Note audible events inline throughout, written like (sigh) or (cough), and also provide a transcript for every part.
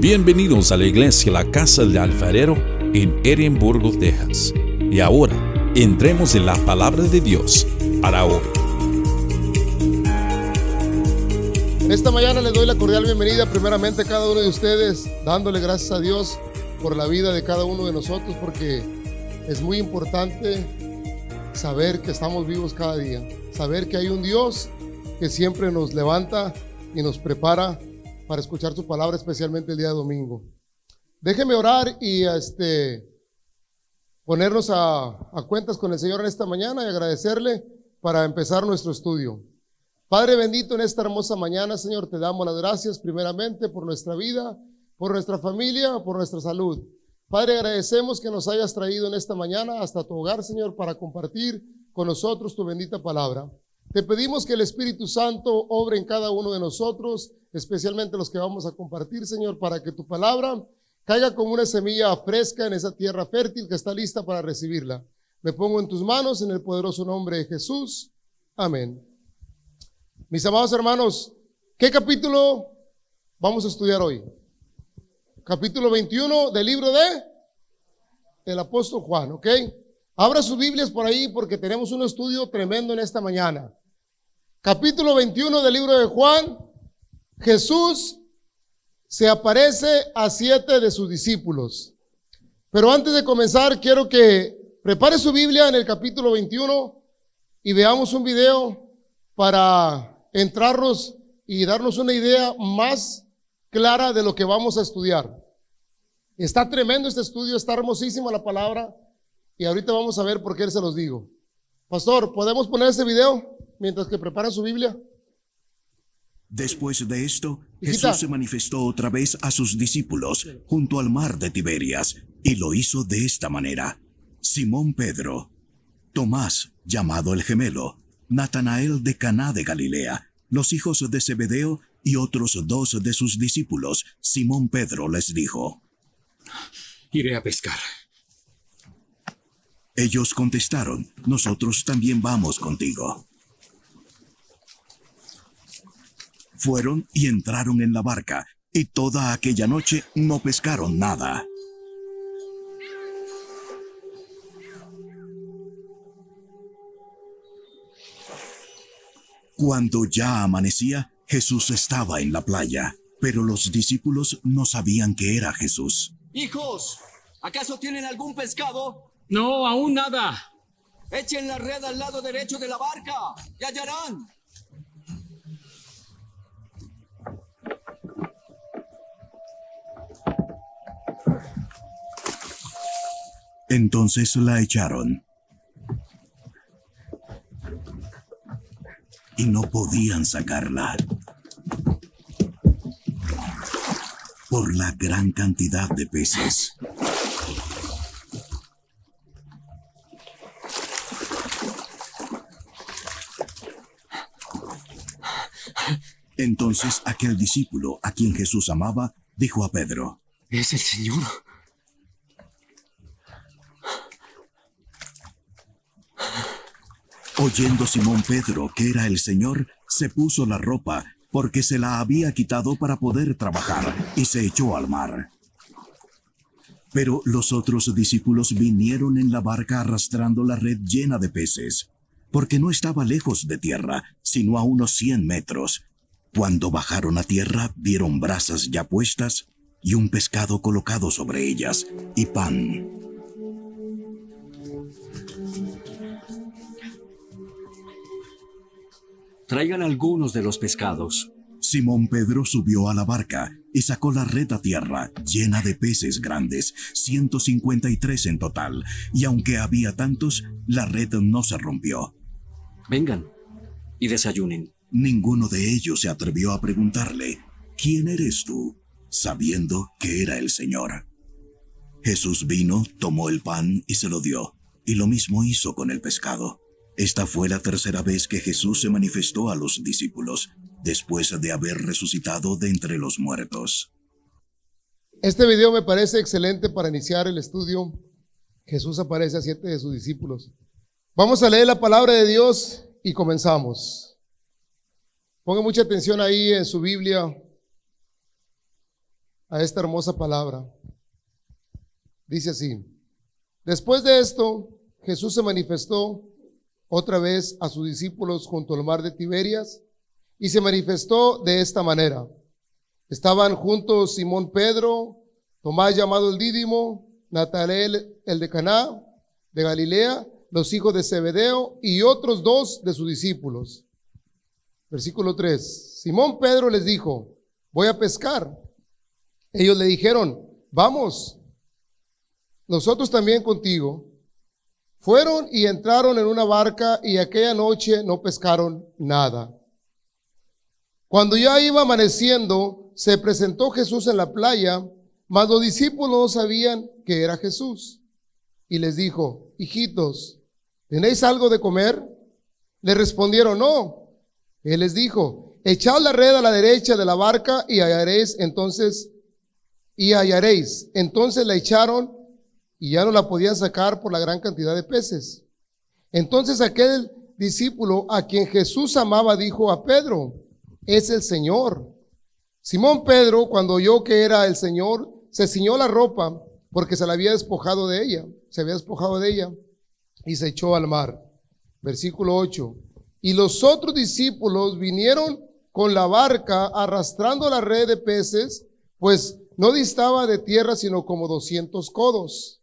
Bienvenidos a la iglesia La Casa del Alfarero en Edimburgo, Texas. Y ahora, entremos en la palabra de Dios para hoy. Esta mañana les doy la cordial bienvenida primeramente a cada uno de ustedes, dándole gracias a Dios por la vida de cada uno de nosotros, porque es muy importante saber que estamos vivos cada día, saber que hay un Dios que siempre nos levanta y nos prepara para escuchar su palabra, especialmente el día de domingo. Déjeme orar y este, ponernos a, a cuentas con el Señor en esta mañana y agradecerle para empezar nuestro estudio. Padre bendito, en esta hermosa mañana, Señor, te damos las gracias primeramente por nuestra vida, por nuestra familia, por nuestra salud. Padre, agradecemos que nos hayas traído en esta mañana hasta tu hogar, Señor, para compartir con nosotros tu bendita palabra. Te pedimos que el Espíritu Santo obre en cada uno de nosotros, especialmente los que vamos a compartir, Señor, para que tu palabra caiga como una semilla fresca en esa tierra fértil que está lista para recibirla. Me pongo en tus manos en el poderoso nombre de Jesús. Amén. Mis amados hermanos, ¿qué capítulo vamos a estudiar hoy? Capítulo 21 del libro de el apóstol Juan, ¿ok? Abra sus Biblias por ahí porque tenemos un estudio tremendo en esta mañana. Capítulo 21 del libro de Juan. Jesús se aparece a siete de sus discípulos. Pero antes de comenzar, quiero que prepare su Biblia en el capítulo 21 y veamos un video para entrarnos y darnos una idea más clara de lo que vamos a estudiar. Está tremendo este estudio, está hermosísima la palabra y ahorita vamos a ver por qué se los digo. Pastor, ¿podemos poner ese video mientras que preparan su Biblia? Después de esto, Hijita. Jesús se manifestó otra vez a sus discípulos junto al mar de Tiberias, y lo hizo de esta manera. Simón Pedro, Tomás, llamado el gemelo, Natanael de Caná de Galilea, los hijos de Zebedeo y otros dos de sus discípulos, Simón Pedro les dijo. Iré a pescar. Ellos contestaron, nosotros también vamos contigo. Fueron y entraron en la barca, y toda aquella noche no pescaron nada. Cuando ya amanecía, Jesús estaba en la playa, pero los discípulos no sabían que era Jesús. Hijos, ¿acaso tienen algún pescado? No, aún nada. Echen la red al lado derecho de la barca y hallarán. Entonces la echaron. Y no podían sacarla. Por la gran cantidad de peces. Entonces aquel discípulo a quien Jesús amaba dijo a Pedro, Es el Señor. Oyendo Simón Pedro que era el Señor, se puso la ropa, porque se la había quitado para poder trabajar, y se echó al mar. Pero los otros discípulos vinieron en la barca arrastrando la red llena de peces, porque no estaba lejos de tierra, sino a unos cien metros. Cuando bajaron a tierra, vieron brasas ya puestas y un pescado colocado sobre ellas, y pan. Traigan algunos de los pescados. Simón Pedro subió a la barca y sacó la red a tierra, llena de peces grandes, 153 en total, y aunque había tantos, la red no se rompió. Vengan y desayunen. Ninguno de ellos se atrevió a preguntarle, ¿quién eres tú? sabiendo que era el Señor. Jesús vino, tomó el pan y se lo dio, y lo mismo hizo con el pescado. Esta fue la tercera vez que Jesús se manifestó a los discípulos, después de haber resucitado de entre los muertos. Este video me parece excelente para iniciar el estudio. Jesús aparece a siete de sus discípulos. Vamos a leer la palabra de Dios y comenzamos. Ponga mucha atención ahí en su Biblia. a esta hermosa palabra. Dice así, después de esto, Jesús se manifestó otra vez a sus discípulos junto al mar de Tiberias y se manifestó de esta manera. Estaban juntos Simón Pedro, Tomás llamado el Dídimo, Natanael el de Caná, de Galilea, los hijos de Zebedeo y otros dos de sus discípulos. Versículo 3. Simón Pedro les dijo, voy a pescar. Ellos le dijeron, vamos, nosotros también contigo. Fueron y entraron en una barca y aquella noche no pescaron nada. Cuando ya iba amaneciendo, se presentó Jesús en la playa, mas los discípulos no sabían que era Jesús. Y les dijo, hijitos, ¿tenéis algo de comer? Le respondieron, no. Él les dijo, echad la red a la derecha de la barca y hallaréis entonces, y hallaréis. Entonces la echaron y ya no la podían sacar por la gran cantidad de peces. Entonces aquel discípulo a quien Jesús amaba dijo a Pedro, es el Señor. Simón Pedro, cuando oyó que era el Señor, se ciñó la ropa porque se la había despojado de ella, se había despojado de ella y se echó al mar. Versículo 8. Y los otros discípulos vinieron con la barca arrastrando la red de peces, pues no distaba de tierra sino como doscientos codos.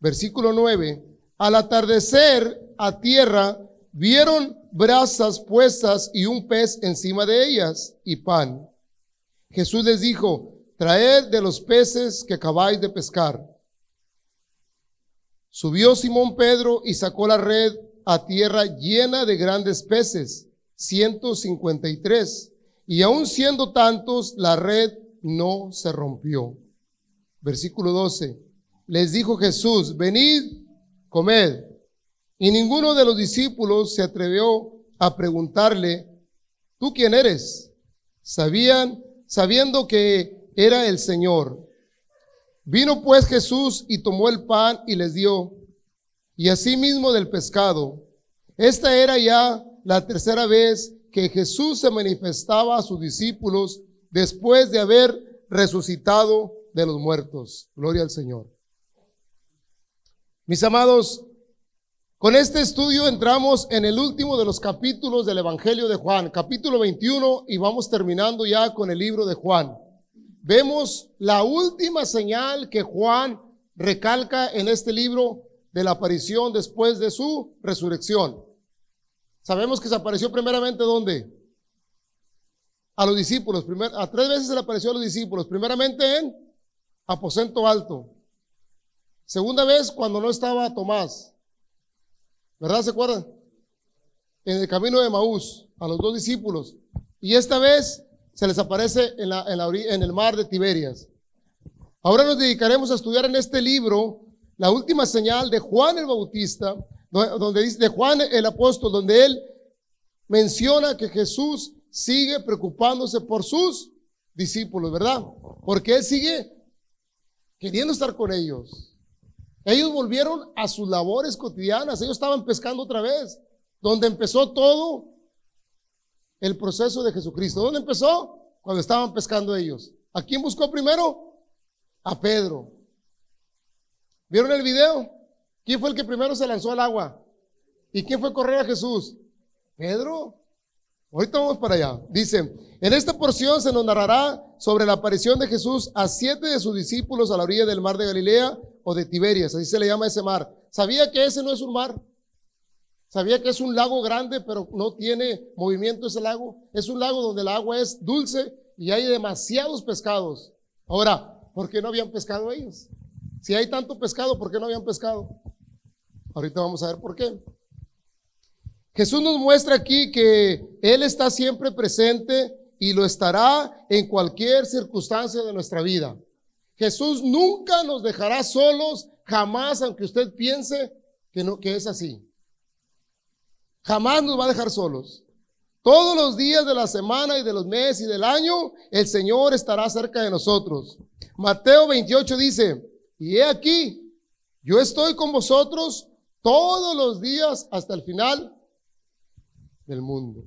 Versículo 9. Al atardecer a tierra vieron brasas puestas y un pez encima de ellas y pan. Jesús les dijo, traed de los peces que acabáis de pescar. Subió Simón Pedro y sacó la red a tierra llena de grandes peces, 153. Y aun siendo tantos, la red no se rompió. Versículo 12. Les dijo Jesús, venid, comed. Y ninguno de los discípulos se atrevió a preguntarle, ¿tú quién eres? Sabían, sabiendo que era el Señor. Vino pues Jesús y tomó el pan y les dio, y asimismo del pescado. Esta era ya la tercera vez que Jesús se manifestaba a sus discípulos después de haber resucitado de los muertos. Gloria al Señor. Mis amados, con este estudio entramos en el último de los capítulos del Evangelio de Juan, capítulo 21, y vamos terminando ya con el libro de Juan. Vemos la última señal que Juan recalca en este libro de la aparición después de su resurrección. Sabemos que se apareció primeramente ¿dónde? A los discípulos. a tres veces se le apareció a los discípulos. Primeramente en aposento alto. Segunda vez cuando no estaba Tomás. ¿Verdad? ¿Se acuerdan? En el camino de Maús, a los dos discípulos. Y esta vez se les aparece en, la, en, el mar de Tiberias. Ahora nos dedicaremos a estudiar en este libro la última señal de Juan el Bautista, donde dice de Juan el apóstol, donde él menciona que Jesús sigue preocupándose por sus discípulos, ¿verdad? Porque él sigue queriendo estar con ellos. Ellos volvieron a sus labores cotidianas, ellos estaban pescando otra vez, donde empezó todo el proceso de Jesucristo. ¿Dónde empezó? Cuando estaban pescando ellos. ¿A quién buscó primero? A Pedro. ¿Vieron el video? ¿Quién fue el que primero se lanzó al agua? ¿Y quién fue a correr a Jesús? Pedro. Ahorita vamos para allá. Dice, en esta porción se nos narrará sobre la aparición de Jesús a siete de sus discípulos a la orilla del mar de Galilea o de Tiberias, así se le llama ese mar. ¿Sabía que ese no es un mar? ¿Sabía que es un lago grande, pero no tiene movimiento ese lago? Es un lago donde el agua es dulce y hay demasiados pescados. Ahora, ¿por qué no habían pescado ellos? Si hay tanto pescado, ¿por qué no habían pescado? Ahorita vamos a ver por qué. Jesús nos muestra aquí que Él está siempre presente y lo estará en cualquier circunstancia de nuestra vida. Jesús nunca nos dejará solos, jamás, aunque usted piense que, no, que es así. Jamás nos va a dejar solos. Todos los días de la semana y de los meses y del año, el Señor estará cerca de nosotros. Mateo 28 dice, y he aquí, yo estoy con vosotros todos los días hasta el final del mundo.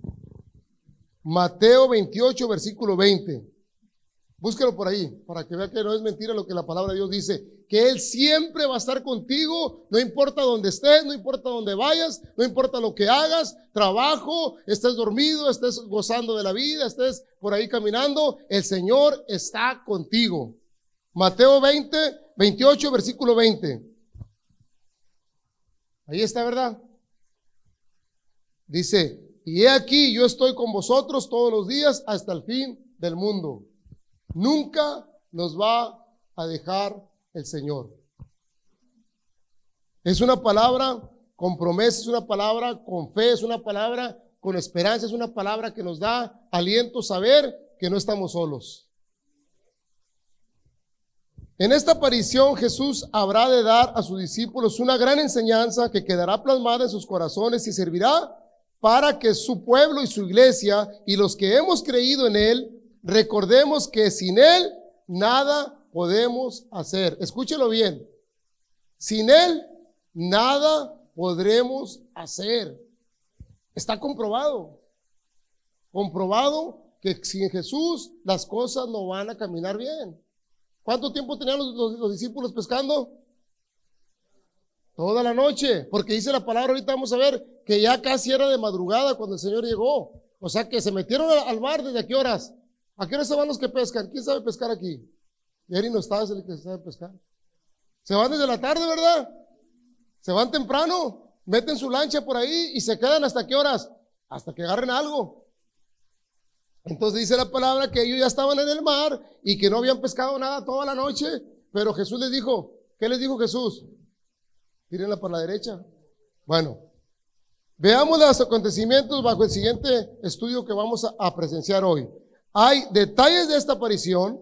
Mateo 28, versículo 20. Búsquelo por ahí, para que vea que no es mentira lo que la palabra de Dios dice. Que Él siempre va a estar contigo, no importa dónde estés, no importa dónde vayas, no importa lo que hagas, trabajo, estés dormido, estés gozando de la vida, estés por ahí caminando, el Señor está contigo. Mateo 20, 28, versículo 20. Ahí está, ¿verdad? Dice, y he aquí, yo estoy con vosotros todos los días hasta el fin del mundo. Nunca nos va a dejar el Señor. Es una palabra con promesa, es una palabra con fe, es una palabra con esperanza, es una palabra que nos da aliento saber que no estamos solos. En esta aparición Jesús habrá de dar a sus discípulos una gran enseñanza que quedará plasmada en sus corazones y servirá para que su pueblo y su iglesia y los que hemos creído en Él recordemos que sin Él nada podemos hacer. Escúchelo bien. Sin Él nada podremos hacer. Está comprobado. Comprobado que sin Jesús las cosas no van a caminar bien. ¿Cuánto tiempo tenían los, discípulos pescando? Toda la noche, porque dice la palabra, ahorita vamos a ver que ya casi era de madrugada cuando el Señor llegó. O sea que se metieron al mar desde qué horas? ¿A qué hora se van los que pescan? ¿Quién sabe pescar aquí? Eri no está, es el que sabe pescar. Se van desde la tarde, ¿verdad? Se van temprano, meten su lancha por ahí y se quedan hasta qué horas? Hasta que agarren algo. Entonces dice la palabra que ellos ya estaban en el mar y que no habían pescado nada toda la noche, pero Jesús les dijo, ¿qué les dijo Jesús? Tírenla para la derecha. Bueno, veamos los acontecimientos bajo el siguiente estudio que vamos a presenciar hoy. Hay detalles de esta aparición,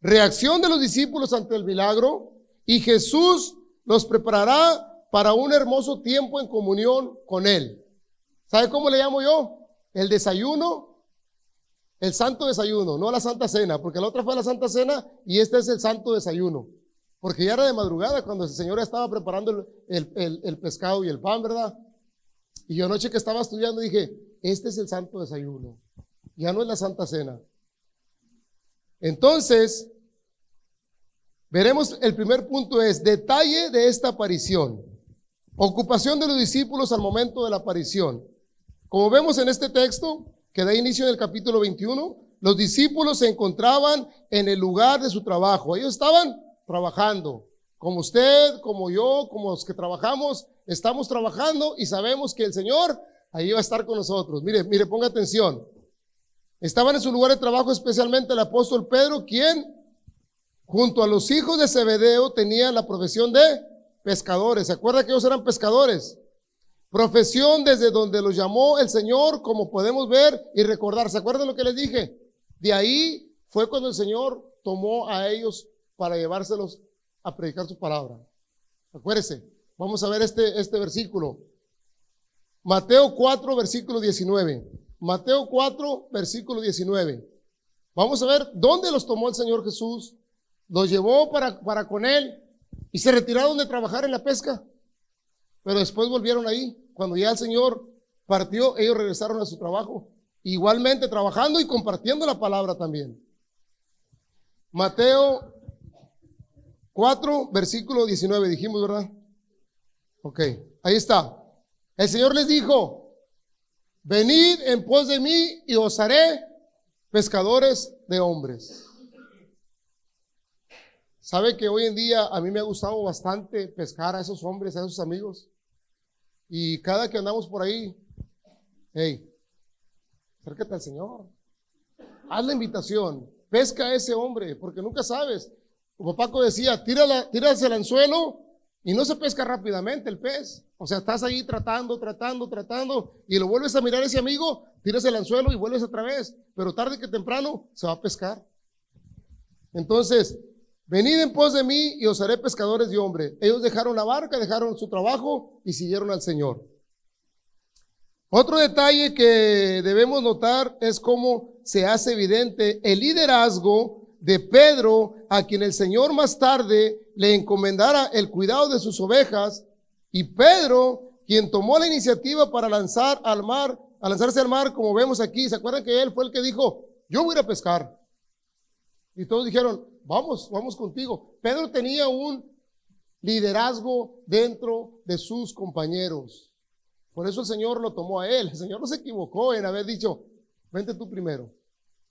reacción de los discípulos ante el milagro y Jesús los preparará para un hermoso tiempo en comunión con Él. ¿Sabe cómo le llamo yo? El desayuno, el santo desayuno, no la santa cena, porque la otra fue la santa cena y este es el santo desayuno. Porque ya era de madrugada cuando el Señor estaba preparando el, el pescado y el pan, ¿verdad? Y yo anoche que estaba estudiando dije, este es el santo desayuno ya no es la Santa Cena. Entonces, veremos, el primer punto es detalle de esta aparición. Ocupación de los discípulos al momento de la aparición. Como vemos en este texto, que da inicio en el capítulo 21, los discípulos se encontraban en el lugar de su trabajo. Ellos estaban trabajando. Como usted, como yo, como los que trabajamos, estamos trabajando y sabemos que el Señor ahí va a estar con nosotros. Mire, mire, ponga atención. Estaban en su lugar de trabajo especialmente el apóstol Pedro, quien junto a los hijos de Zebedeo tenía la profesión de pescadores. ¿Se acuerda que ellos eran pescadores? Profesión desde donde los llamó el Señor, como podemos ver y recordar. ¿Se acuerdan lo que les dije? De ahí fue cuando el Señor tomó a ellos para llevárselos a predicar su palabra. Acuérdese, vamos a ver este, este versículo. Mateo 4, versículo 19. Mateo 4, versículo 19. Vamos a ver dónde los tomó el Señor Jesús. Los llevó para, para con él y se retiraron de trabajar en la pesca. Pero después volvieron ahí. Cuando ya el Señor partió, ellos regresaron a su trabajo. Igualmente trabajando y compartiendo la palabra también. Mateo 4, versículo 19, dijimos, ¿verdad? Ok, ahí está. El Señor les dijo, Venid en pos de mí y os haré pescadores de hombres. Sabe que hoy en día a mí me ha gustado bastante pescar a esos hombres, a esos amigos. Y cada que andamos por ahí, hey, acércate al Señor. Haz la invitación. Pesca a ese hombre, porque nunca sabes. Como Paco decía, tírala, tírase el anzuelo y no se pesca rápidamente el pez. O sea, estás ahí tratando, tratando, tratando, y lo vuelves a mirar a ese amigo, tiras el anzuelo y vuelves otra vez. Pero tarde que temprano se va a pescar. Entonces, venid en pos de mí y os haré pescadores de hombre. Ellos dejaron la barca, dejaron su trabajo y siguieron al Señor. Otro detalle que debemos notar es cómo se hace evidente el liderazgo de Pedro, a quien el Señor más tarde le encomendara el cuidado de sus ovejas y Pedro, quien tomó la iniciativa para lanzar al mar, lanzarse al mar, como vemos aquí, ¿se acuerdan que él fue el que dijo, yo voy a pescar? Y todos dijeron, vamos, vamos contigo. Pedro tenía un liderazgo dentro de sus compañeros. Por eso el Señor lo tomó a él. El Señor no se equivocó en haber dicho, vente tú primero.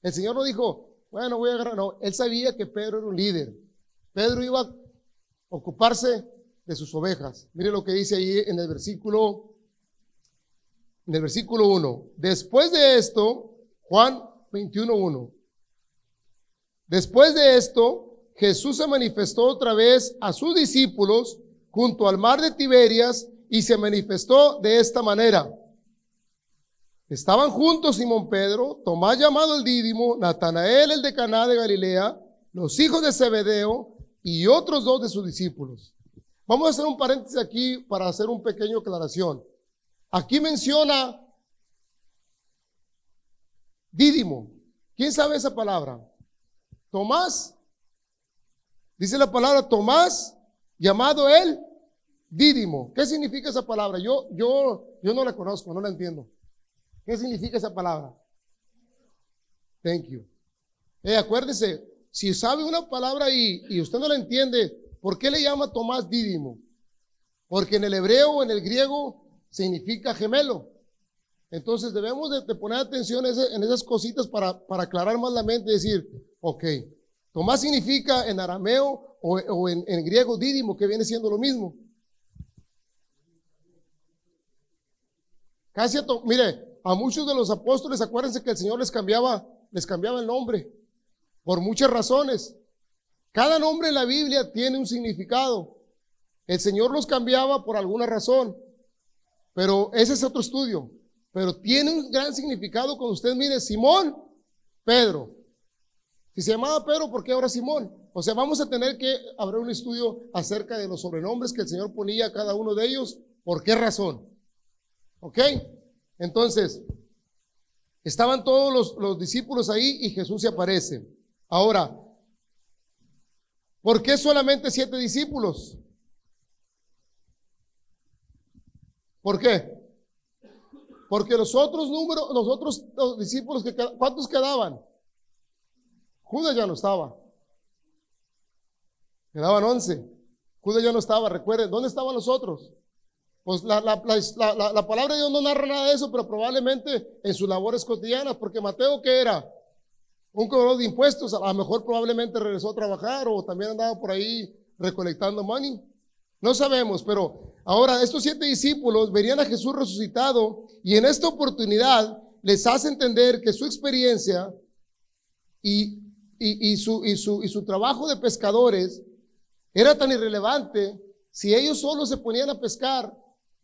El Señor no dijo, bueno, voy a agarrar. No, él sabía que Pedro era un líder. Pedro iba a ocuparse de sus ovejas. Mire lo que dice ahí en el versículo, en el versículo 1. Después de esto, Juan 21.1. Después de esto, Jesús se manifestó otra vez a sus discípulos junto al mar de Tiberias y se manifestó de esta manera. Estaban juntos Simón Pedro, Tomás llamado el Dídimo, Natanael el de Caná de Galilea, los hijos de Zebedeo y otros dos de sus discípulos. Vamos a hacer un paréntesis aquí para hacer un pequeño aclaración. Aquí menciona Dídimo. ¿Quién sabe esa palabra? Tomás. Dice la palabra Tomás, llamado él Dídimo. ¿Qué significa esa palabra? Yo, yo, yo no la conozco, no la entiendo. ¿Qué significa esa palabra? Thank you. Eh, acuérdese, si sabe una palabra y, y usted no la entiende, ¿por qué le llama Tomás Dídimo? Porque en el hebreo en el griego significa gemelo. Entonces debemos de, poner atención en esas cositas para, para, aclarar más la mente y decir, ok, Tomás significa en arameo o, en, griego dídimo, que viene siendo lo mismo. Casi a mire, a muchos de los apóstoles, acuérdense que el Señor les cambiaba, les cambiaba el nombre por muchas razones. Cada nombre en la Biblia tiene un significado. El Señor los cambiaba por alguna razón, pero ese es otro estudio. Pero tiene un gran significado cuando usted mire Simón, Pedro. Si se llamaba Pedro, ¿por qué ahora Simón? O sea, vamos a tener que abrir un estudio acerca de los sobrenombres que el Señor ponía a cada uno de ellos. ¿Por qué razón? ¿Ok? Entonces, estaban todos los, discípulos ahí y Jesús se aparece. Ahora, ¿por qué solamente siete discípulos? ¿Por qué? Porque los otros números, los otros discípulos, que, ¿cuántos quedaban? Judas ya no estaba. Quedaban once. Judas ya no estaba, recuerden, ¿dónde estaban los otros? Pues la, la, la, palabra de Dios no narra nada de eso, pero probablemente en sus labores cotidianas, porque Mateo, ¿qué era? Un cobrador de impuestos, a lo mejor probablemente regresó a trabajar o también andaba por ahí recolectando money. No sabemos, pero ahora estos siete discípulos verían a Jesús resucitado y en esta oportunidad les hace entender que su experiencia y, su, su trabajo de pescadores era tan irrelevante si ellos solo se ponían a pescar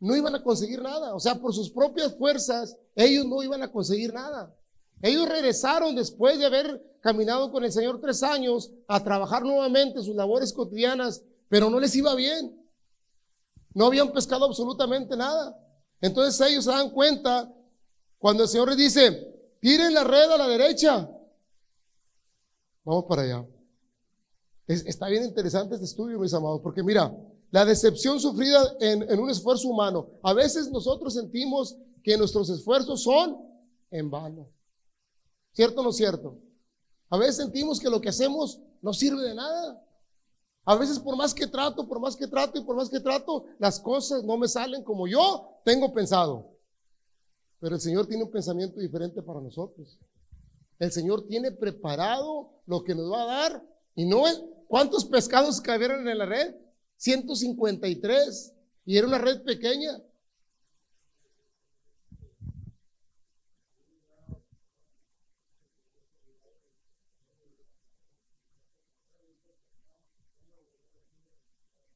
no iban a conseguir nada. O sea, por sus propias fuerzas, ellos no iban a conseguir nada. Ellos regresaron después de haber caminado con el Señor tres años a trabajar nuevamente sus labores cotidianas, pero no les iba bien. No habían pescado absolutamente nada. Entonces ellos se dan cuenta cuando el Señor les dice, tiren la red a la derecha. Vamos para allá. está bien interesante este estudio, mis amados, porque mira, la decepción sufrida en, un esfuerzo humano. A veces nosotros sentimos que nuestros esfuerzos son en vano. ¿Cierto o no cierto? A veces sentimos que lo que hacemos no sirve de nada. A veces por más que trato, por más que trato y por más que trato, las cosas no me salen como yo tengo pensado. Pero el Señor tiene un pensamiento diferente para nosotros. El Señor tiene preparado lo que nos va a dar y no es cuántos pescados cayeron en la red. 153 y era una red pequeña.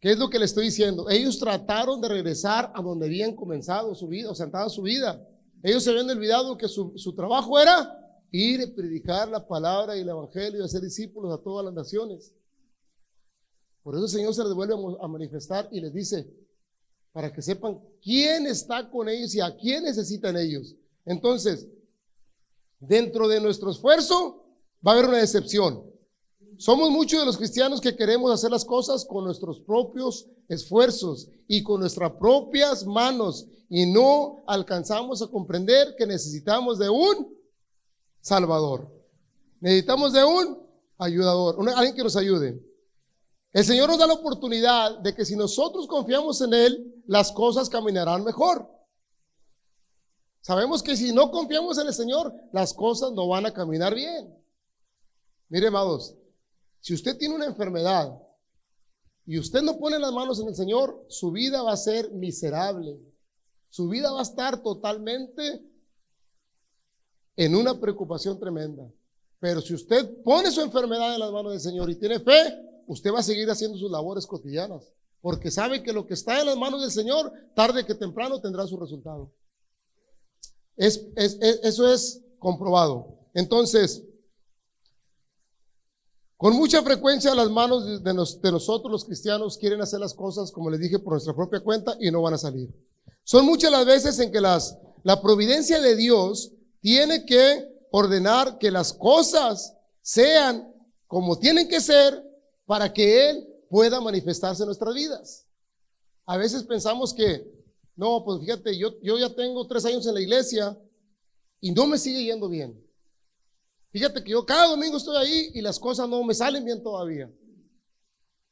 ¿Qué es lo que le estoy diciendo? Ellos trataron de regresar a donde habían comenzado su vida, o sentado su vida. Ellos se habían olvidado que su, su trabajo era ir y predicar la palabra y el evangelio y hacer discípulos a todas las naciones. Por eso el Señor se les vuelve a manifestar y les dice, para que sepan quién está con ellos y a quién necesitan ellos. Entonces, dentro de nuestro esfuerzo va a haber una decepción. Somos muchos de los cristianos que queremos hacer las cosas con nuestros propios esfuerzos y con nuestras propias manos y no alcanzamos a comprender que necesitamos de un Salvador. Necesitamos de un ayudador, alguien que nos ayude. El Señor nos da la oportunidad de que si nosotros confiamos en Él, las cosas caminarán mejor. Sabemos que si no confiamos en el Señor, las cosas no van a caminar bien. Mire, amados, si usted tiene una enfermedad y usted no pone las manos en el Señor, su vida va a ser miserable. Su vida va a estar totalmente en una preocupación tremenda. Pero si usted pone su enfermedad en las manos del Señor y tiene fe, usted va a seguir haciendo sus labores cotidianas. Porque sabe que lo que está en las manos del Señor, tarde que temprano tendrá su resultado. Es, eso es comprobado. Entonces, con mucha frecuencia las manos de, de, nosotros los cristianos quieren hacer las cosas, como les dije, por nuestra propia cuenta y no van a salir. Son muchas las veces en que las, la providencia de Dios tiene que ordenar que las cosas sean como tienen que ser para que Él pueda manifestarse en nuestras vidas. A veces pensamos que, no, pues fíjate, yo, yo ya tengo tres años en la iglesia y no me sigue yendo bien. Fíjate que yo cada domingo estoy ahí y las cosas no me salen bien todavía.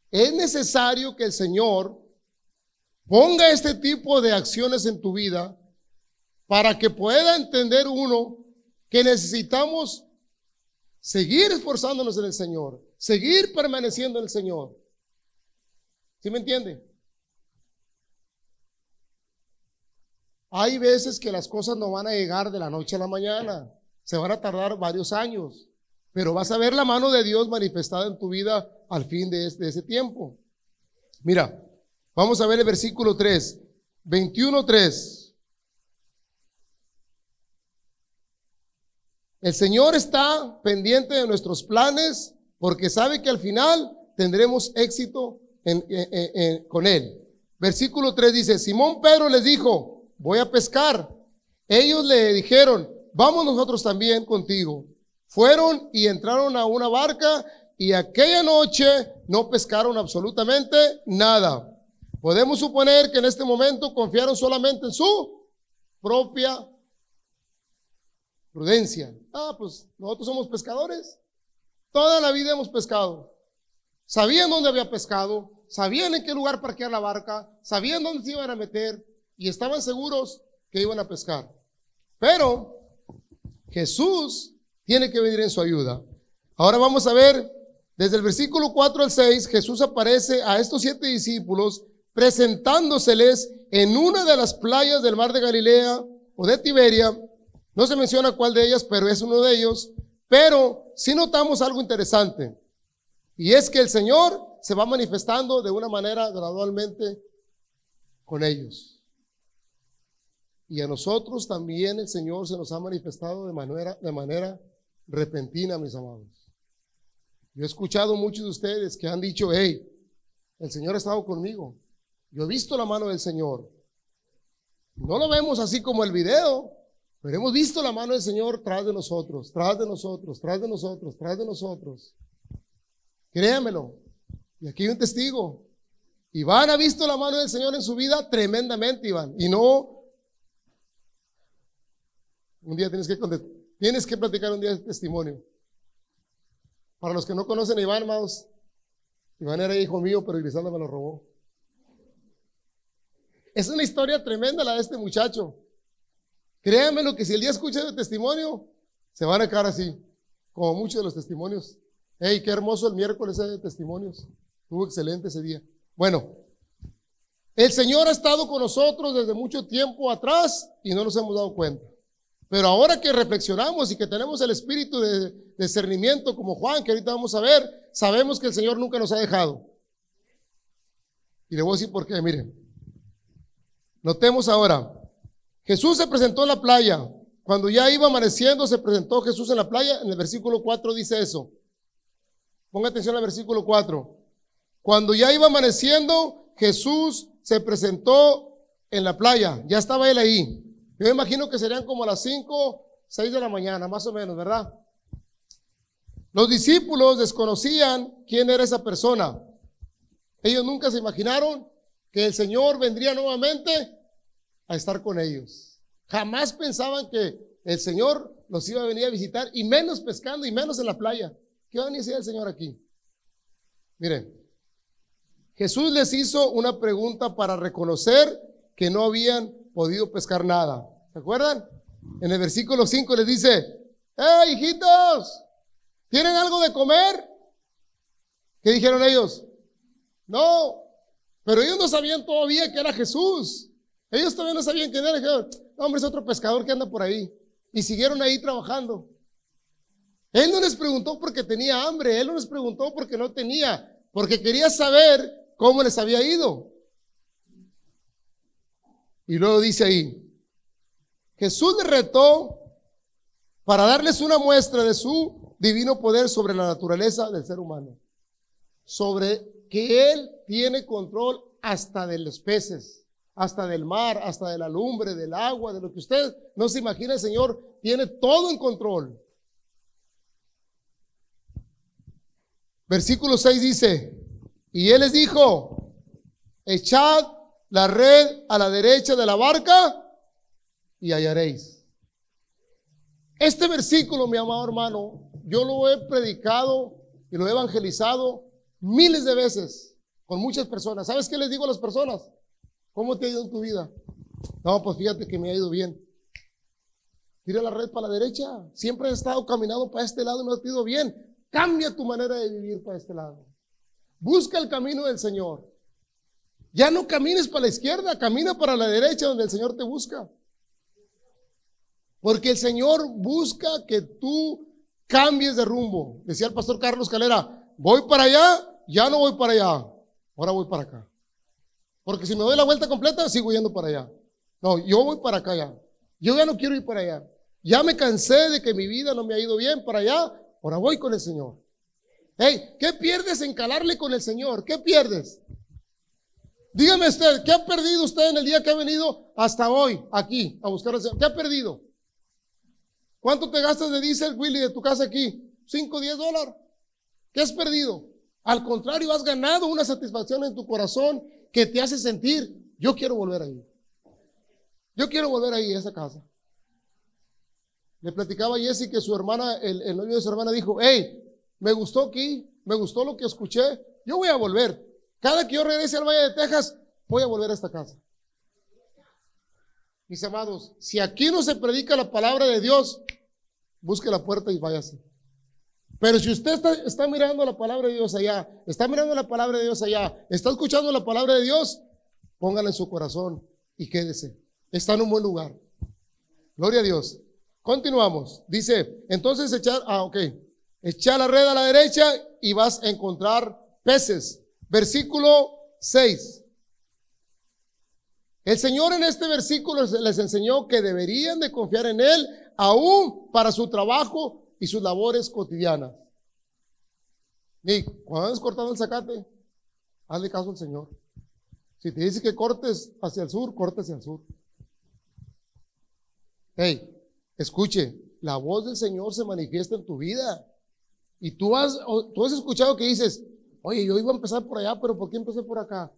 Es necesario que el Señor ponga este tipo de acciones en tu vida para que pueda entender uno que necesitamos seguir esforzándonos en el Señor, seguir permaneciendo en el Señor. ¿Sí me entiende? Hay veces que las cosas no van a llegar de la noche a la mañana, se van a tardar varios años, pero vas a ver la mano de Dios manifestada en tu vida al fin de, este, ese tiempo. Mira, vamos a ver el versículo 3, 21, 3. El Señor está pendiente de nuestros planes porque sabe que al final tendremos éxito con Él. Versículo 3 dice, Simón Pedro les dijo, voy a pescar. Ellos le dijeron, vamos nosotros también contigo. Fueron y entraron a una barca y aquella noche no pescaron absolutamente nada. Podemos suponer que en este momento confiaron solamente en su propia Prudencia. Ah, pues nosotros somos pescadores. Toda la vida hemos pescado. Sabían dónde había pescado, sabían en qué lugar parquear la barca, sabían dónde se iban a meter y estaban seguros que iban a pescar. Pero Jesús tiene que venir en su ayuda. Ahora vamos a ver, desde el versículo 4 al 6, Jesús aparece a estos siete discípulos presentándoseles en una de las playas del mar de Galilea o de Tiberia no se menciona cuál de ellas, pero es uno de ellos. Pero sí notamos algo interesante. Y es que el Señor se va manifestando de una manera gradualmente con ellos. Y a nosotros también el Señor se nos ha manifestado de manera, de manera repentina, mis amados. Yo he escuchado muchos de ustedes que han dicho, hey, el Señor ha estado conmigo. Yo he visto la mano del Señor. No lo vemos así como el video, pero hemos visto la mano del Señor tras de nosotros, tras de nosotros, tras de nosotros, tras de nosotros. Créamelo. Y aquí hay un testigo. Iván ha visto la mano del Señor en su vida tremendamente, Iván. Y no. Un día tienes que, tienes que platicar un día de testimonio. Para los que no conocen a Iván, hermanos, Iván era hijo mío, pero Grisanda me lo robó. Es una historia tremenda la de este muchacho. Créanme lo que si el día escucha el testimonio, se van a quedar así, como muchos de los testimonios. Hey, qué hermoso el miércoles de testimonios. Estuvo excelente ese día. Bueno, el Señor ha estado con nosotros desde mucho tiempo atrás y no nos hemos dado cuenta. Pero ahora que reflexionamos y que tenemos el espíritu de discernimiento como Juan, que ahorita vamos a ver, sabemos que el Señor nunca nos ha dejado. Y le voy a decir por qué, miren. Notemos ahora, Jesús se presentó en la playa. Cuando ya iba amaneciendo, se presentó Jesús en la playa. En el versículo 4 dice eso. Ponga atención al versículo 4. Cuando ya iba amaneciendo, Jesús se presentó en la playa. Ya estaba él ahí. Yo me imagino que serían como las 5, 6 de la mañana, más o menos, ¿verdad? Los discípulos desconocían quién era esa persona. Ellos nunca se imaginaron que el Señor vendría nuevamente a estar con ellos. Jamás pensaban que el Señor los iba a venir a visitar, y menos pescando, y menos en la playa. ¿Qué va a decir el Señor aquí? Miren, Jesús les hizo una pregunta para reconocer que no habían podido pescar nada. ¿Se acuerdan? En el versículo 5 les dice, ¡Hey, hijitos! ¿Tienen algo de comer? ¿Qué dijeron ellos? No, pero ellos no sabían todavía que era Jesús. Ellos todavía no sabían quién era. Dijeron, hombre, es otro pescador que anda por ahí. Y siguieron ahí trabajando. Él no les preguntó porque tenía hambre, él no les preguntó porque no tenía, porque quería saber cómo les había ido. Y luego dice ahí, Jesús les retó para darles una muestra de su divino poder sobre la naturaleza del ser humano, sobre que Él tiene control hasta de los peces, hasta del mar, hasta de la lumbre, del agua, de lo que usted no se imagina, el Señor tiene todo en control. Versículo 6 dice, y Él les dijo, echad la red a la derecha de la barca y hallaréis. Este versículo, mi amado hermano, yo lo he predicado y lo he evangelizado miles de veces con muchas personas. ¿Sabes qué les digo a las personas? ¿Cómo te ha ido en tu vida? No, pues fíjate que me ha ido bien. Tira la red para la derecha. Siempre he estado caminando para este lado y me ha ido bien. Cambia tu manera de vivir para este lado. Busca el camino del Señor. Ya no camines para la izquierda, camina para la derecha donde el Señor te busca. Porque el Señor busca que tú cambies de rumbo. Decía el pastor Carlos Calera, voy para allá, ya no voy para allá, ahora voy para acá. Porque si me doy la vuelta completa, sigo yendo para allá. No, yo voy para acá ya. Yo ya no quiero ir para allá. Ya me cansé de que mi vida no me ha ido bien para allá, ahora voy con el Señor. Hey, ¿qué pierdes en calarle con el Señor? ¿Qué pierdes? Dígame usted, ¿qué ha perdido usted en el día que ha venido hasta hoy aquí a buscar al Señor? ¿Qué ha perdido? ¿Cuánto te gastas de diésel, Willy, de tu casa aquí? ¿Cinco, diez dólares? ¿Qué has perdido? Al contrario, has ganado una satisfacción en tu corazón que te hace sentir, yo quiero volver ahí. Yo quiero volver ahí a esa casa. Le platicaba a Jesse que su hermana, el, el novio de su hermana dijo, hey, me gustó aquí, me gustó lo que escuché, yo voy a volver. Cada que yo regrese al Valle de Texas, voy a volver a esta casa. Mis amados, si aquí no se predica la palabra de Dios, busque la puerta y váyase. Pero si usted está, mirando la palabra de Dios allá, está mirando la palabra de Dios allá, está escuchando la palabra de Dios, póngala en su corazón y quédese. Está en un buen lugar. Gloria a Dios. Continuamos. Dice, entonces echar, ah, ok, echar la red a la derecha y vas a encontrar peces. Versículo 6. El Señor en este versículo les enseñó que deberían de confiar en Él aún para su trabajo y sus labores cotidianas. Nick, cuando andes cortando el zacate, hazle caso al Señor. Si te dice que cortes hacia el sur, cortes hacia el sur. Hey, escuche, la voz del Señor se manifiesta en tu vida. Y tú has, tú has escuchado que dices, oye, yo iba a empezar por allá, pero ¿por qué empecé por acá?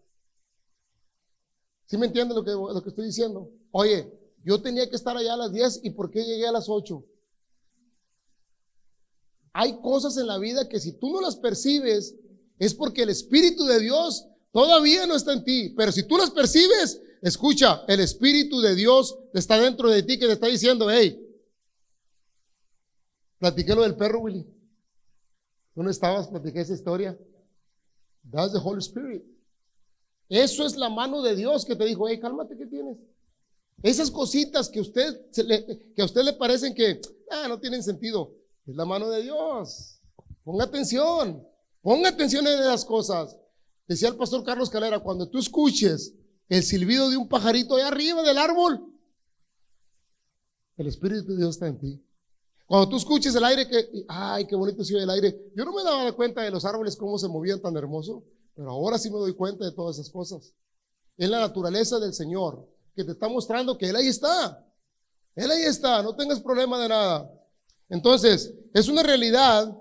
¿Sí me entienden lo que, lo que estoy diciendo? Oye, yo tenía que estar allá a las 10 y ¿por qué llegué a las 8? Hay cosas en la vida que si tú no las percibes es porque el Espíritu de Dios todavía no está en ti. Pero si tú las percibes, escucha, el Espíritu de Dios está dentro de ti que te está diciendo, hey, platiqué lo del perro, Willy. ¿Dónde estabas? Platiqué esa historia. That's the Holy Spirit. Eso es la mano de Dios que te dijo, hey, cálmate, ¿qué tienes? Esas cositas que, usted, que a usted le parecen que ah, no tienen sentido, es la mano de Dios. Ponga atención, ponga atención en esas cosas. Decía el pastor Carlos Calera, cuando tú escuches el silbido de un pajarito allá arriba del árbol, el Espíritu de Dios está en ti. Cuando tú escuches el aire que, ay, qué bonito se el aire. Yo no me daba cuenta de los árboles, cómo se movían tan hermoso. Pero ahora sí me doy cuenta de todas esas cosas. Es la naturaleza del Señor que te está mostrando que Él ahí está. Él ahí está, no tengas problema de nada. Entonces, es una realidad.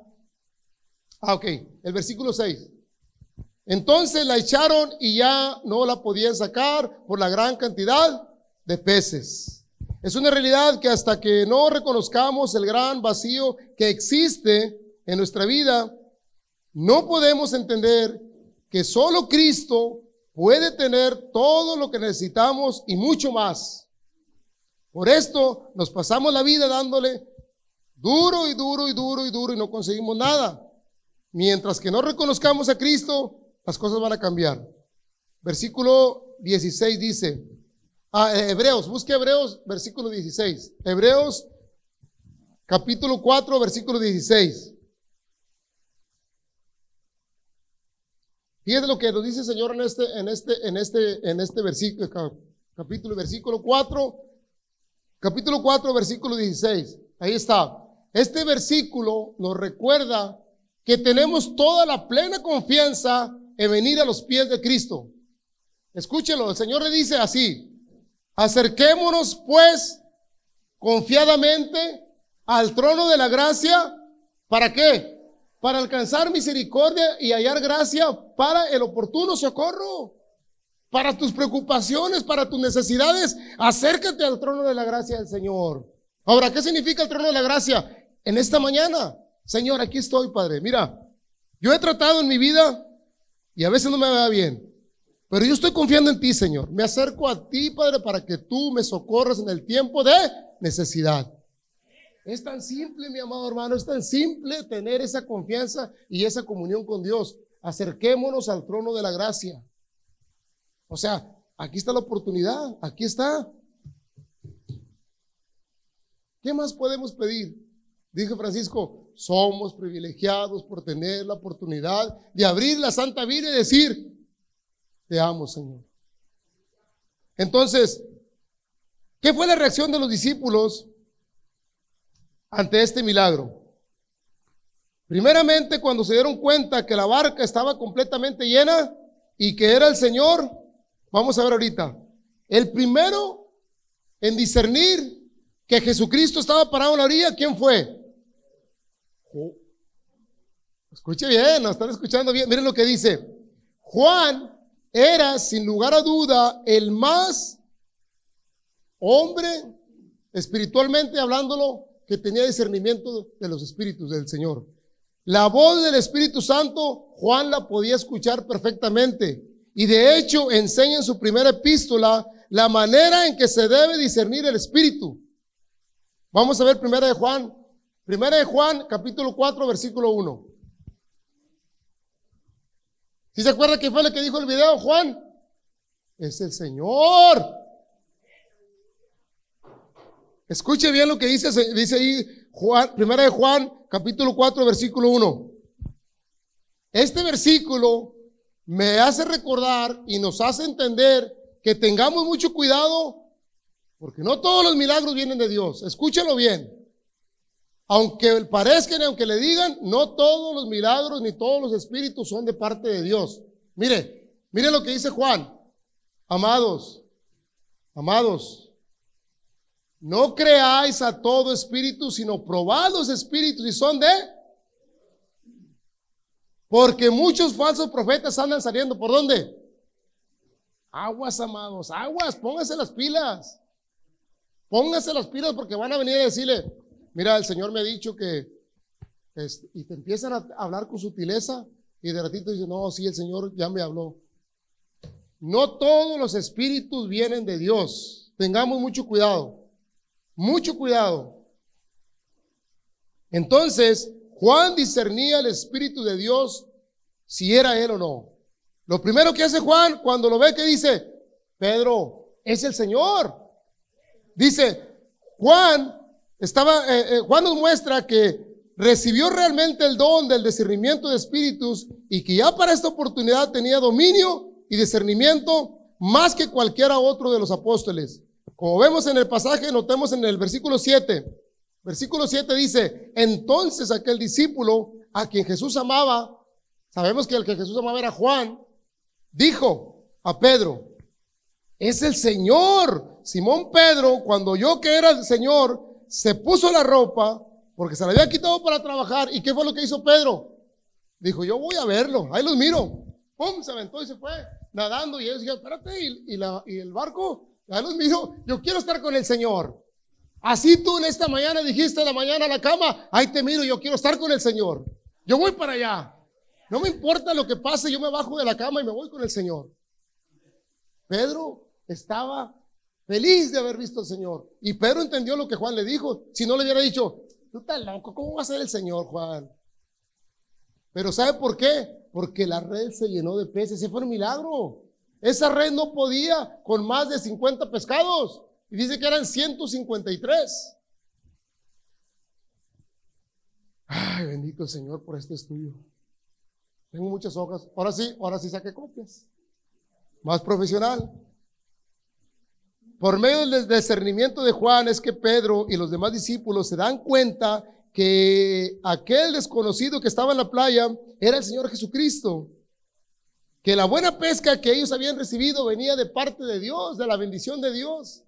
Ah, ok, el versículo 6. Entonces la echaron y ya no la podían sacar por la gran cantidad de peces. Es una realidad que hasta que no reconozcamos el gran vacío que existe en nuestra vida, no podemos entender que solo Cristo puede tener todo lo que necesitamos y mucho más. Por esto nos pasamos la vida dándole duro y duro y duro y duro y no conseguimos nada. Mientras que no reconozcamos a Cristo, las cosas van a cambiar. Versículo 16 dice, ah, eh, Hebreos, busque Hebreos, versículo 16. Hebreos, capítulo 4, versículo 16. Fíjate lo que nos dice el Señor en este, en este, en este, en este versículo, capítulo, versículo 4, capítulo 4, versículo 16. Ahí está. Este versículo nos recuerda que tenemos toda la plena confianza en venir a los pies de Cristo. Escúchelo, el Señor le dice así, acerquémonos pues confiadamente al trono de la gracia, ¿para qué? para alcanzar misericordia y hallar gracia para el oportuno socorro. Para tus preocupaciones, para tus necesidades, acércate al trono de la gracia del Señor. Ahora, ¿qué significa el trono de la gracia? En esta mañana, Señor, aquí estoy, Padre. Mira, yo he tratado en mi vida y a veces no me va bien, pero yo estoy confiando en ti, Señor. Me acerco a ti, Padre, para que tú me socorras en el tiempo de necesidad. Es tan simple, mi amado hermano, es tan simple tener esa confianza y esa comunión con Dios. Acerquémonos al trono de la gracia. O sea, aquí está la oportunidad, aquí está. ¿Qué más podemos pedir? Dije Francisco, somos privilegiados por tener la oportunidad de abrir la Santa Biblia y decir, te amo, Señor. Entonces, ¿qué fue la reacción de los discípulos ante este milagro? Primeramente, cuando se dieron cuenta que la barca estaba completamente llena y que era el Señor, vamos a ver ahorita, el primero en discernir que Jesucristo estaba parado en la orilla, ¿quién fue? Escuche bien, nos están escuchando bien. Miren lo que dice. Juan era, sin lugar a duda, el más hombre, espiritualmente hablándolo, que tenía discernimiento de los espíritus del Señor. La voz del Espíritu Santo, Juan la podía escuchar perfectamente. Y de hecho enseña en su primera epístola la manera en que se debe discernir el Espíritu. Vamos a ver primera de Juan. Primera de Juan, capítulo 4, versículo 1. ¿Sí se acuerda qué fue lo que dijo el video, Juan? Es el Señor. Escuche bien lo que dice, dice ahí Juan, primera de Juan, capítulo 4, versículo 1. Este versículo me hace recordar y nos hace entender que tengamos mucho cuidado porque no todos los milagros vienen de Dios. Escúchalo bien. Aunque parezcan, aunque le digan, no todos los milagros ni todos los espíritus son de parte de Dios. Mire, mire lo que dice Juan. Amados, amados, no creáis a todo espíritu, sino probad los espíritus y son de... Porque muchos falsos profetas andan saliendo. ¿Por dónde? Aguas, amados, aguas, pónganse las pilas. Pónganse las pilas porque van a venir a decirle, mira, el Señor me ha dicho que... y te empiezan a hablar con sutileza y de ratito dicen, no, sí, el Señor ya me habló. No todos los espíritus vienen de Dios. Tengamos mucho cuidado. Mucho cuidado. Entonces, Juan discernía el Espíritu de Dios si era él o no. Lo primero que hace Juan cuando lo ve que dice, Pedro, es el Señor. Dice, Juan estaba, eh, eh, Juan nos muestra que recibió realmente el don del discernimiento de espíritus y que ya para esta oportunidad tenía dominio y discernimiento más que cualquiera otro de los apóstoles. Como vemos en el pasaje, notemos en el versículo 7. Versículo 7 dice, entonces aquel discípulo a quien Jesús amaba, sabemos que el que Jesús amaba era Juan, dijo a Pedro, es el Señor. Simón Pedro, cuando oyó que era el Señor, se puso la ropa porque se la había quitado para trabajar. ¿Y qué fue lo que hizo Pedro? Dijo, yo voy a verlo, ahí los miro. ¡Pum! Se aventó y se fue nadando. Y ellos dijeron, espérate, y, el barco ya los miro, yo quiero estar con el Señor. Así tú en esta mañana dijiste en la mañana a la cama, ahí te miro, yo quiero estar con el Señor. Yo voy para allá. No me importa lo que pase, yo me bajo de la cama y me voy con el Señor. Pedro estaba feliz de haber visto al Señor. Y Pedro entendió lo que Juan le dijo. Si no le hubiera dicho, tú estás loco, ¿cómo va a ser el Señor, Juan? Pero ¿sabe por qué? Porque la red se llenó de peces. Ese fue un milagro. Esa red no podía con más de 50 pescados. Y dice que eran 153. Ay, bendito el Señor por este estudio. Tengo muchas hojas. Ahora sí, ahora sí saqué copias. Más profesional. Por medio del discernimiento de Juan es que Pedro y los demás discípulos se dan cuenta que aquel desconocido que estaba en la playa era el Señor Jesucristo. Que la buena pesca que ellos habían recibido venía de parte de Dios, de la bendición de Dios.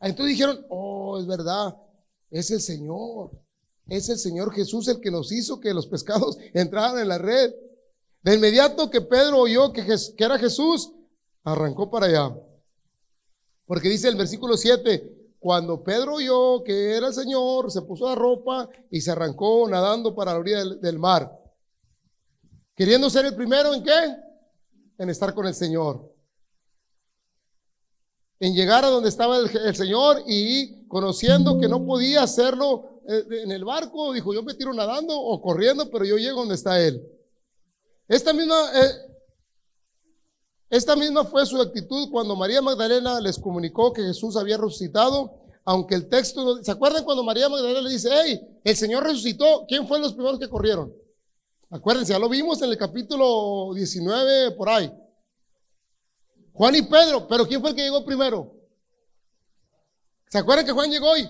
Entonces dijeron, oh, es verdad, es el Señor. Es el Señor Jesús el que nos hizo que los pescados (laughs) entraran en la red. De inmediato que Pedro oyó que, que era Jesús, arrancó para allá. Porque dice el versículo 7, cuando Pedro oyó que era el Señor, se puso la ropa y se arrancó nadando para la orilla del, mar. Queriendo ser el primero en qué? En estar con el Señor. En llegar a donde estaba el, Señor y conociendo que no podía hacerlo eh, en el barco, dijo, yo me tiro nadando o corriendo, pero yo llego donde está Él. Esta misma, eh, esta misma fue su actitud cuando María Magdalena les comunicó que Jesús había resucitado, aunque el texto, ¿se acuerdan cuando María Magdalena le dice, hey, el Señor resucitó? ¿Quién fue los primeros que corrieron? Acuérdense, ya lo vimos en el capítulo 19 por ahí. Juan y Pedro, pero ¿quién fue el que llegó primero? ¿Se acuerdan que Juan llegó y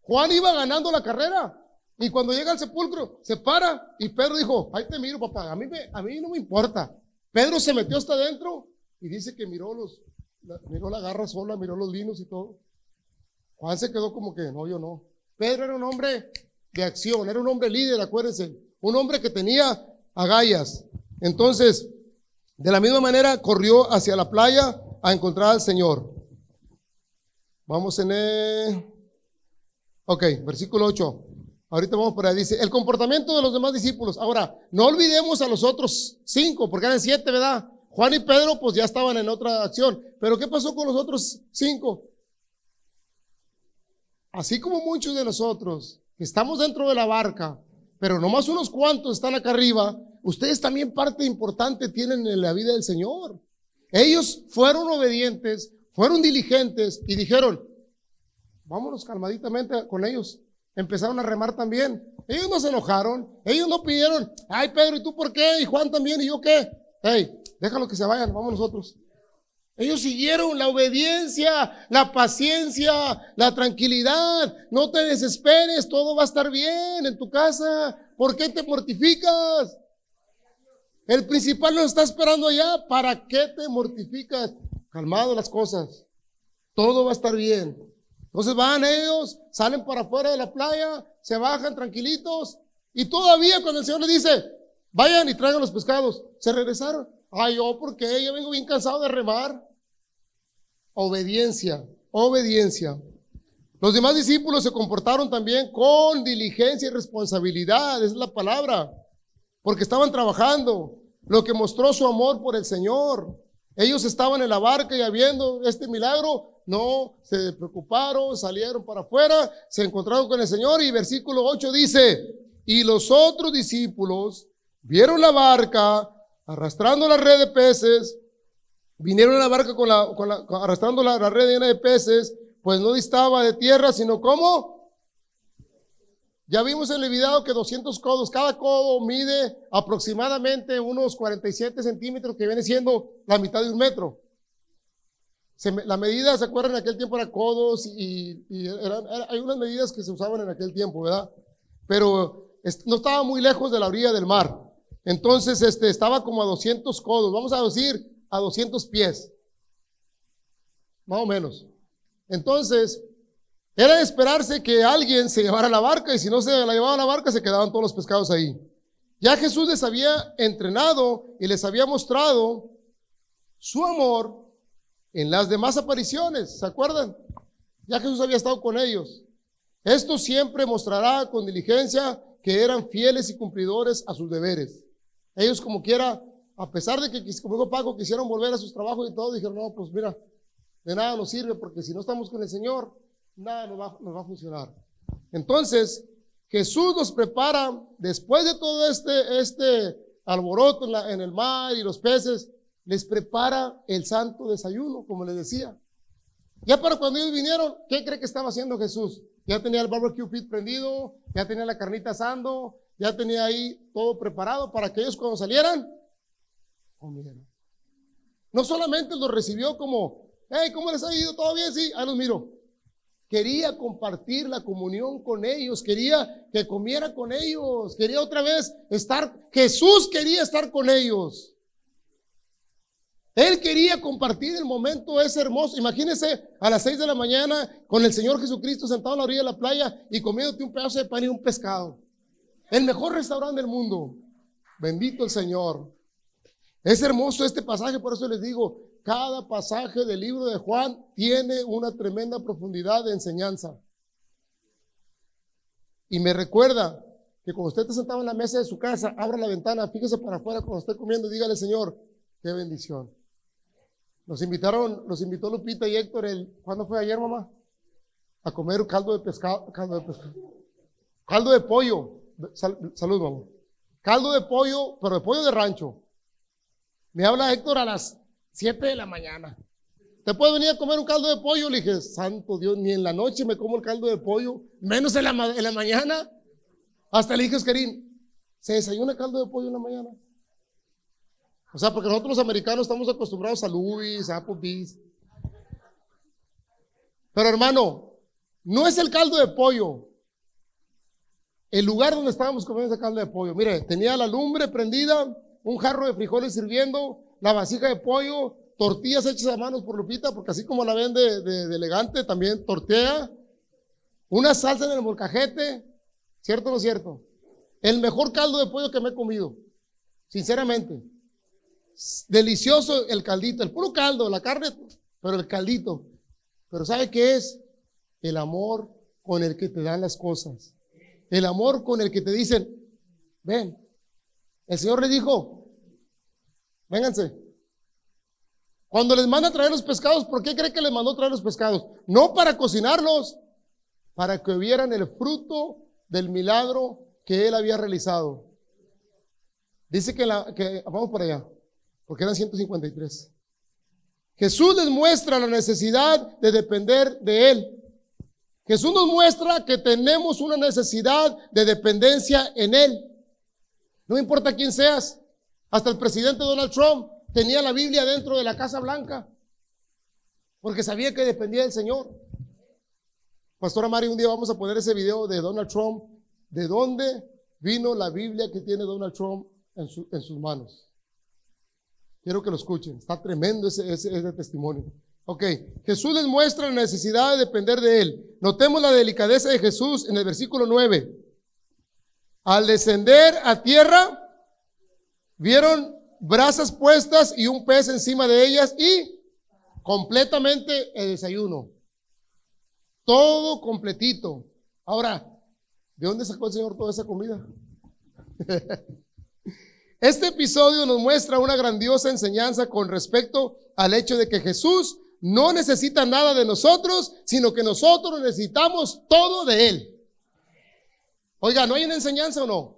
Juan iba ganando la carrera? Y cuando llega al sepulcro, se para y Pedro dijo, ahí te miro, papá, a mí, a mí no me importa. Pedro se metió hasta adentro y dice que miró los, miró la garra sola, miró los linos y todo. Juan se quedó como que, no, yo no. Pedro era un hombre de acción, era un hombre líder, acuérdense, un hombre que tenía agallas. Entonces, de la misma manera, corrió hacia la playa a encontrar al Señor. Vamos en el... Ok, versículo 8. Ahorita vamos por ahí. Dice, el comportamiento de los demás discípulos. Ahora, no olvidemos a los otros cinco, porque eran siete, ¿verdad? Juan y Pedro pues ya estaban en otra acción. Pero ¿qué pasó con los otros cinco? Así como muchos de nosotros que estamos dentro de la barca, pero nomás unos cuantos están acá arriba, ustedes también parte importante tienen en la vida del Señor. Ellos fueron obedientes, fueron diligentes y dijeron, vámonos calmaditamente con ellos. Empezaron a remar también. Ellos no se enojaron, ellos no pidieron, ay Pedro, ¿y tú por qué? Y Juan también, ¿y yo qué? Hey, déjalo que se vayan, vamos nosotros. Ellos siguieron la obediencia, la paciencia, la tranquilidad. No te desesperes, todo va a estar bien en tu casa. ¿Por qué te mortificas? El principal nos está esperando allá. ¿Para qué te mortificas? Calmado las cosas. Todo va a estar bien. Entonces van ellos, salen para afuera de la playa, se bajan tranquilitos. Y todavía cuando el Señor les dice, vayan y traigan los pescados, se regresaron. Ay, yo, porque yo vengo bien cansado de remar. Obediencia, obediencia. Los demás discípulos se comportaron también con diligencia y responsabilidad, es la palabra, porque estaban trabajando, lo que mostró su amor por el Señor. Ellos estaban en la barca y habiendo este milagro, no se preocuparon, salieron para afuera, se encontraron con el Señor y versículo 8 dice, y los otros discípulos vieron la barca arrastrando la red de peces, vinieron a la barca con la, arrastrando la, red llena de peces, pues no distaba de tierra, sino como ya vimos en el video que 200 codos, cada codo mide aproximadamente unos 47 centímetros, que viene siendo la mitad de un metro. la medida, ¿se acuerdan? En aquel tiempo era codos y, hay unas medidas que se usaban en aquel tiempo, ¿verdad? Pero no estaba muy lejos de la orilla del mar. Entonces, este, estaba como a 200 codos, vamos a decir a 200 pies, más o menos. Entonces, era de esperarse que alguien se llevara la barca y si no se la llevaba la barca se quedaban todos los pescados ahí. Ya Jesús les había entrenado y les había mostrado su amor en las demás apariciones, ¿se acuerdan? Ya Jesús había estado con ellos. Esto siempre mostrará con diligencia que eran fieles y cumplidores a sus deberes. Ellos como quiera, a pesar de que, como dijo Paco, quisieron volver a sus trabajos y todo, dijeron, no, pues mira, de nada nos sirve porque si no estamos con el Señor, nada nos va, a funcionar. Entonces, Jesús nos prepara, después de todo este, este alboroto en, en el mar y los peces, les prepara el santo desayuno, como les decía. Ya para cuando ellos vinieron, ¿qué cree que estaba haciendo Jesús? Ya tenía el barbecue pit prendido, ya tenía la carnita asando, ya tenía ahí todo preparado para que ellos cuando salieran, comieran. No solamente los recibió como, hey, ¿cómo les ha ido? ¿Todo bien? Sí, ahí los miro. Quería compartir la comunión con ellos, quería que comiera con ellos, quería otra vez estar, Jesús quería estar con ellos. Él quería compartir el momento ese hermoso. Imagínese a las seis de la mañana con el Señor Jesucristo sentado a la orilla de la playa y comiéndote un pedazo de pan y un pescado. El mejor restaurante del mundo. Bendito el Señor. Es hermoso este pasaje, por eso les digo, cada pasaje del libro de Juan tiene una tremenda profundidad de enseñanza. Y me recuerda que cuando usted está sentado en la mesa de su casa, abra la ventana, fíjese para afuera cuando esté comiendo y dígale, Señor, qué bendición. Nos invitaron, nos invitó Lupita y Héctor el, ¿cuándo fue ayer, mamá? A comer caldo de pescado, caldo de pescado. Caldo de pollo. Sal- salud, mamá. Caldo de pollo, pero de pollo de rancho. Me habla Héctor a las 7 de la mañana. ¿Te puedes venir a comer un caldo de pollo? Le dije, santo Dios, ni en la noche me como el caldo de pollo, menos en la, mañana. Hasta le dije Oscarín, ¿se desayuna caldo de pollo en la mañana? O sea, porque nosotros los americanos estamos acostumbrados a Louis, a Applebee's. Pero hermano, no es el caldo de pollo. El lugar donde estábamos comiendo ese caldo de pollo. Mire, tenía la lumbre prendida, un jarro de frijoles sirviendo, la vasija de pollo, tortillas hechas a manos por Lupita, porque así como la ven de elegante, también tortea, una salsa en el molcajete, ¿cierto o no cierto? El mejor caldo de pollo que me he comido, sinceramente. Delicioso el caldito, el puro caldo, la carne, pero el caldito. Pero ¿sabe qué es? El amor con el que te dan las cosas. El amor con el que te dicen, ven. El Señor le dijo, vénganse. Cuando les manda traer los pescados, ¿por qué cree que les mandó traer los pescados? No para cocinarlos, para que vieran el fruto del milagro que él había realizado. Dice que, la, que vamos para allá, porque eran 153. Jesús les muestra la necesidad de depender de Él. Jesús nos muestra que tenemos una necesidad de dependencia en Él. No importa quién seas, hasta el presidente Donald Trump tenía la Biblia dentro de la Casa Blanca, porque sabía que dependía del Señor. Pastora Mari, un día vamos a poner ese video de Donald Trump, de dónde vino la Biblia que tiene Donald Trump en, su- en sus manos. Quiero que lo escuchen, está tremendo ese testimonio. Ok, Jesús les muestra la necesidad de depender de Él. Notemos la delicadeza de Jesús en el versículo 9. Al descender a tierra, vieron brasas puestas y un pez encima de ellas y completamente el desayuno. Todo completito. Ahora, ¿de dónde sacó el Señor toda esa comida? (laughs) Este episodio nos muestra una grandiosa enseñanza con respecto al hecho de que Jesús no necesita nada de nosotros, sino que nosotros necesitamos todo de Él. Oiga, ¿no hay una enseñanza o no?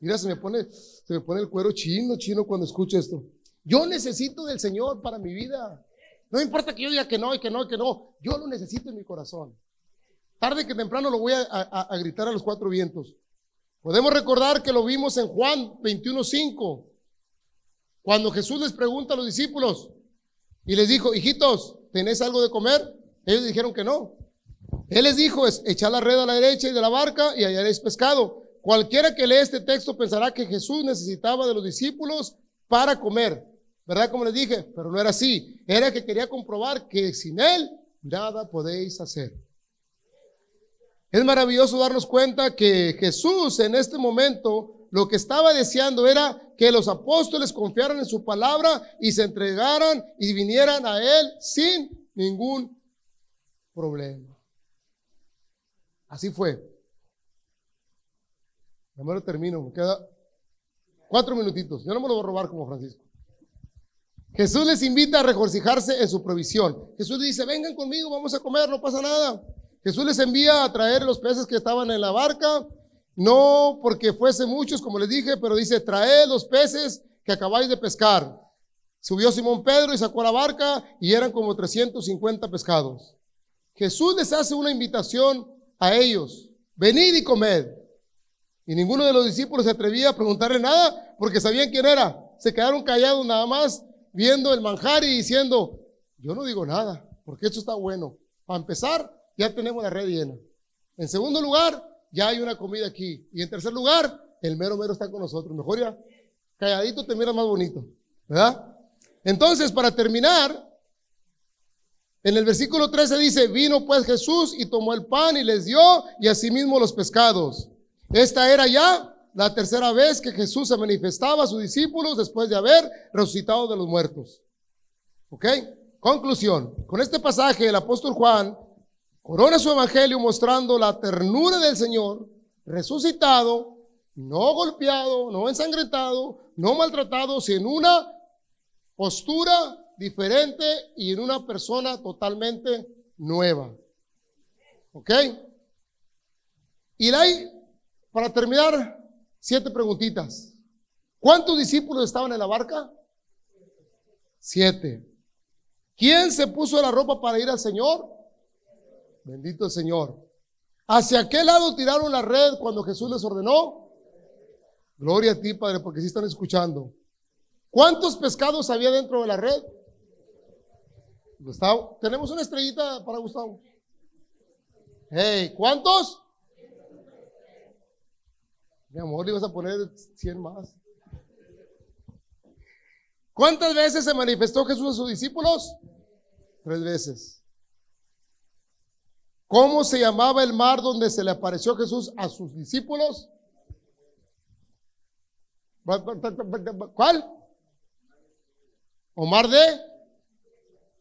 Mira, se me pone, se me pone el cuero chino, chino cuando escucho esto. Yo necesito del Señor para mi vida. No importa que yo diga que no y que no que no. Yo lo necesito en mi corazón. Tarde que temprano lo voy a, a- a gritar a los cuatro vientos. Podemos recordar que lo vimos en Juan 21.5, cuando Jesús les pregunta a los discípulos y les dijo, hijitos, ¿tenés algo de comer? Ellos dijeron que no. Él les dijo, es echar la red a la derecha y de la barca y hallaréis pescado. Cualquiera que lee este texto pensará que Jesús necesitaba de los discípulos para comer. ¿Verdad? Como les dije, pero no era así. Era que quería comprobar que sin Él nada podéis hacer. Es maravilloso darnos cuenta que Jesús en este momento lo que estaba deseando era que los apóstoles confiaran en su palabra y se entregaran y vinieran a Él sin ningún problema. Así fue. Ya lo termino, me queda cuatro minutitos. Yo no me lo voy a robar como Francisco. Jesús les invita a regocijarse en su provisión. Jesús dice, vengan conmigo, vamos a comer, no pasa nada. Jesús les envía a traer los peces que estaban en la barca, no porque fuese muchos, como les dije, pero dice, traed los peces que acabáis de pescar. Subió Simón Pedro y sacó la barca y eran como 350 pescados. Jesús les hace una invitación a ellos, venid y comed. Y ninguno de los discípulos se atrevía a preguntarle nada porque sabían quién era. Se quedaron callados nada más viendo el manjar y diciendo, yo no digo nada porque esto está bueno. Para empezar, ya tenemos la red llena. En segundo lugar, ya hay una comida aquí. Y en tercer lugar, el mero mero está con nosotros. Mejor ya, calladito te mira más bonito. ¿Verdad? Entonces, para terminar, en el versículo 13 dice, vino pues Jesús y tomó el pan y les dio y asimismo los pescados. Esta era ya la tercera vez que Jesús se manifestaba a sus discípulos después de haber resucitado de los muertos. ¿Ok? Conclusión. Con este pasaje el apóstol Juan corona su evangelio mostrando la ternura del Señor resucitado, no golpeado, no ensangrentado, no maltratado, sino en una postura diferente y en una persona totalmente nueva. ¿Ok? Y hay, para terminar, siete preguntitas. ¿Cuántos discípulos estaban en la barca? Siete. ¿Quién se puso la ropa para ir al Señor? Bendito el Señor. ¿Hacia qué lado tiraron la red cuando Jesús les ordenó? Gloria a ti, Padre, porque sí están escuchando. ¿Cuántos pescados había dentro de la red? Gustavo, tenemos una estrellita para Gustavo. Hey, ¿cuántos? Mi amor, le ibas a poner 100 más. ¿Cuántas veces se manifestó Jesús a sus discípulos? Tres veces. ¿Cómo se llamaba el mar donde se le apareció Jesús a sus discípulos? ¿Cuál? Omar de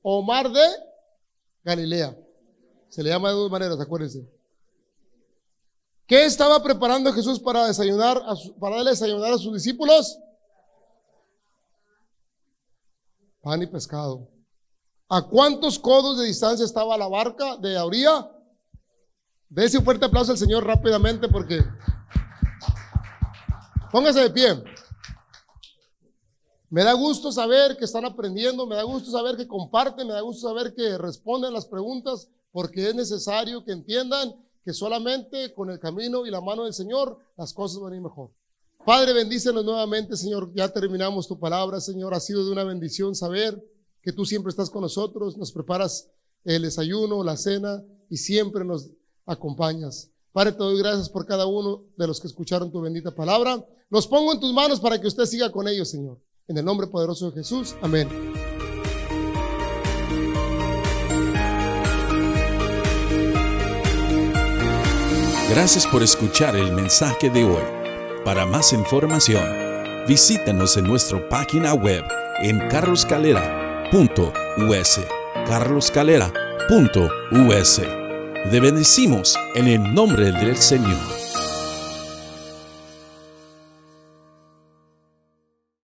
Omar de Galilea. Se le llama de dos maneras, acuérdense. ¿Qué estaba preparando Jesús para desayunar, para darle desayunar a sus discípulos? Pan y pescado. ¿A cuántos codos de distancia estaba la barca de Auría? Dese un fuerte aplauso al Señor rápidamente porque póngase de pie. Me da gusto saber que están aprendiendo, me da gusto saber que comparten, me da gusto saber que responden las preguntas, porque es necesario que entiendan que solamente con el camino y la mano del Señor las cosas van a ir mejor. Padre, bendícenos nuevamente, Señor. Ya terminamos tu palabra, Señor. Ha sido de una bendición saber que tú siempre estás con nosotros, nos preparas el desayuno, la cena y siempre nos acompañas. Padre, te doy gracias por cada uno de los que escucharon tu bendita palabra. Los pongo en tus manos para que usted siga con ellos, Señor. En el nombre poderoso de Jesús. Amén. Gracias por escuchar el mensaje de hoy. Para más información, visítanos en nuestra página web en carloscalera.us. carloscalera.us. Te bendecimos en el nombre del Señor.